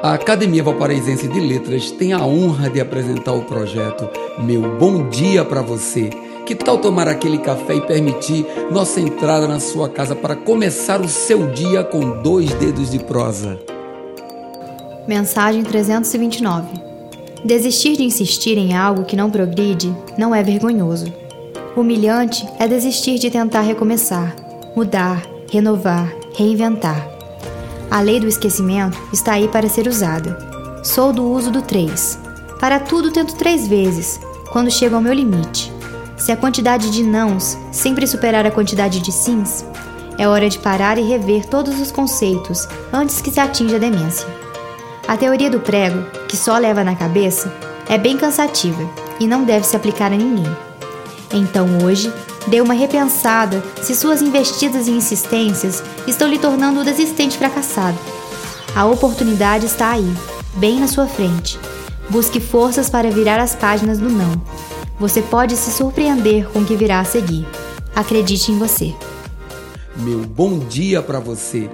A Academia Valparaísense de Letras tem a honra de apresentar o projeto Meu Bom Dia para Você. Que tal tomar aquele café e permitir nossa entrada na sua casa para começar o seu dia com dois dedos de prosa? Mensagem 329 Desistir de insistir em algo que não progride não é vergonhoso. Humilhante é desistir de tentar recomeçar, mudar, renovar, reinventar. A lei do esquecimento está aí para ser usada. Sou do uso do três. Para tudo tento três vezes, quando chego ao meu limite. Se a quantidade de nãos sempre superar a quantidade de sims, é hora de parar e rever todos os conceitos antes que se atinja a demência. A teoria do prego, que só leva na cabeça, é bem cansativa e não deve se aplicar a ninguém. Então hoje, Dê uma repensada se suas investidas e insistências estão lhe tornando o desistente fracassado. A oportunidade está aí, bem na sua frente. Busque forças para virar as páginas do não. Você pode se surpreender com o que virá a seguir. Acredite em você. Meu bom dia para você.